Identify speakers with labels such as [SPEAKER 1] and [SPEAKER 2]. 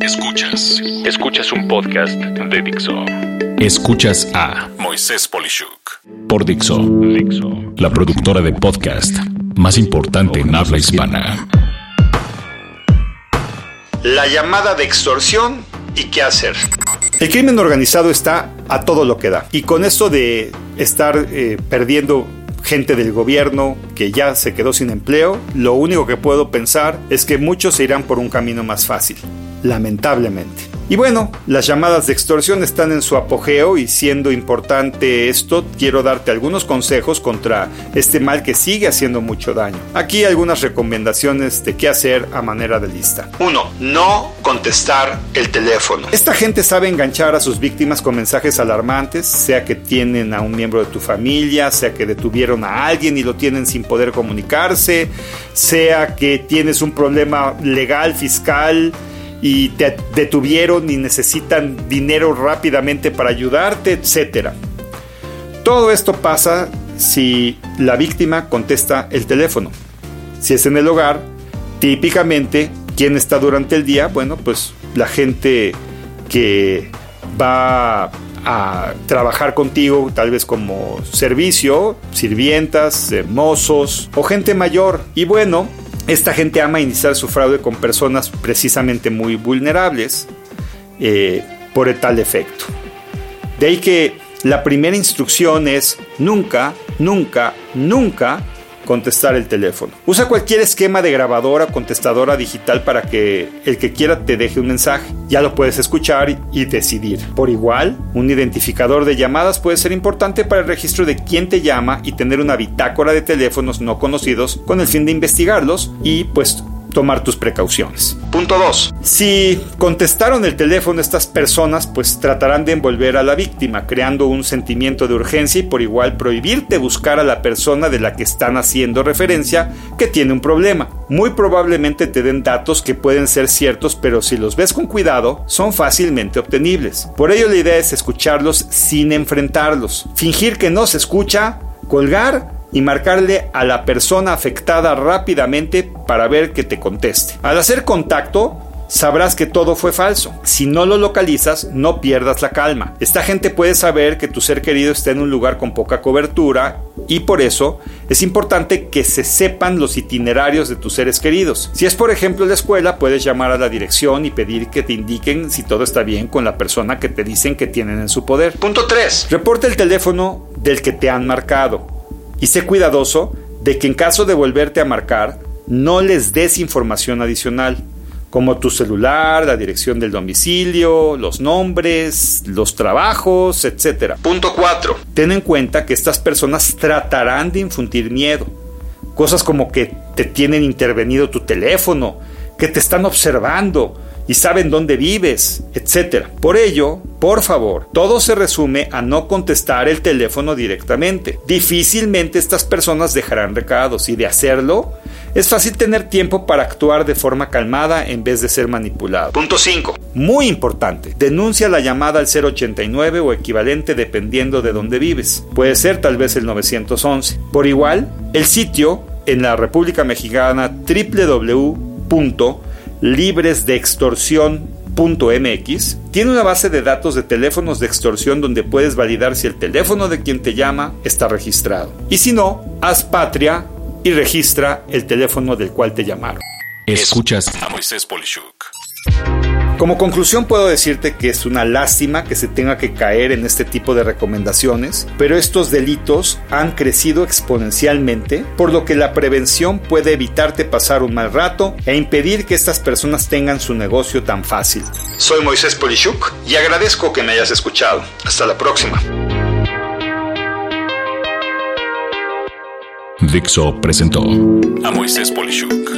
[SPEAKER 1] Escuchas. Escuchas un podcast de Dixo. Escuchas a Moisés Polishuk por Dixo. Dixo. La productora de podcast más importante en habla hispana.
[SPEAKER 2] La llamada de extorsión y qué hacer. El crimen organizado está a todo lo que da. Y con esto de estar eh, perdiendo gente del gobierno que ya se quedó sin empleo, lo único que puedo pensar es que muchos se irán por un camino más fácil, lamentablemente. Y bueno, las llamadas de extorsión están en su apogeo y siendo importante esto, quiero darte algunos consejos contra este mal que sigue haciendo mucho daño. Aquí algunas recomendaciones de qué hacer a manera de lista. 1. No contestar el teléfono. Esta gente sabe enganchar a sus víctimas con mensajes alarmantes, sea que tienen a un miembro de tu familia, sea que detuvieron a alguien y lo tienen sin poder comunicarse, sea que tienes un problema legal, fiscal, y te detuvieron y necesitan dinero rápidamente para ayudarte, etc. Todo esto pasa si la víctima contesta el teléfono. Si es en el hogar, típicamente, ¿quién está durante el día? Bueno, pues la gente que va a trabajar contigo, tal vez como servicio, sirvientas, mozos o gente mayor. Y bueno, esta gente ama iniciar su fraude con personas precisamente muy vulnerables eh, por tal efecto. De ahí que la primera instrucción es nunca, nunca, nunca contestar el teléfono. Usa cualquier esquema de grabadora o contestadora digital para que el que quiera te deje un mensaje. Ya lo puedes escuchar y decidir. Por igual, un identificador de llamadas puede ser importante para el registro de quién te llama y tener una bitácora de teléfonos no conocidos con el fin de investigarlos y pues tomar tus precauciones. Punto 2. Si contestaron el teléfono estas personas, pues tratarán de envolver a la víctima, creando un sentimiento de urgencia y por igual prohibirte buscar a la persona de la que están haciendo referencia que tiene un problema. Muy probablemente te den datos que pueden ser ciertos, pero si los ves con cuidado, son fácilmente obtenibles. Por ello la idea es escucharlos sin enfrentarlos. Fingir que no se escucha, colgar y marcarle a la persona afectada rápidamente para ver que te conteste. Al hacer contacto, sabrás que todo fue falso. Si no lo localizas, no pierdas la calma. Esta gente puede saber que tu ser querido está en un lugar con poca cobertura y por eso es importante que se sepan los itinerarios de tus seres queridos. Si es por ejemplo la escuela, puedes llamar a la dirección y pedir que te indiquen si todo está bien con la persona que te dicen que tienen en su poder. Punto 3. Reporta el teléfono del que te han marcado y sé cuidadoso de que en caso de volverte a marcar, no les des información adicional, como tu celular, la dirección del domicilio, los nombres, los trabajos, etc. Punto 4. Ten en cuenta que estas personas tratarán de infundir miedo. Cosas como que te tienen intervenido tu teléfono, que te están observando, y saben dónde vives, etc. Por ello, por favor, todo se resume a no contestar el teléfono directamente. Difícilmente estas personas dejarán recados y de hacerlo, es fácil tener tiempo para actuar de forma calmada en vez de ser manipulado. Punto 5. Muy importante. Denuncia la llamada al 089 o equivalente dependiendo de dónde vives. Puede ser tal vez el 911. Por igual, el sitio en la República Mexicana www libresdeextorsión.mx tiene una base de datos de teléfonos de extorsión donde puedes validar si el teléfono de quien te llama está registrado. Y si no, haz patria y registra el teléfono del cual te llamaron.
[SPEAKER 1] Escuchas a Moisés Polishuk.
[SPEAKER 2] Como conclusión puedo decirte que es una lástima que se tenga que caer en este tipo de recomendaciones, pero estos delitos han crecido exponencialmente, por lo que la prevención puede evitarte pasar un mal rato e impedir que estas personas tengan su negocio tan fácil. Soy Moisés Polishuk y agradezco que me hayas escuchado. Hasta la próxima.
[SPEAKER 1] Dixo presentó a Moisés Polishuk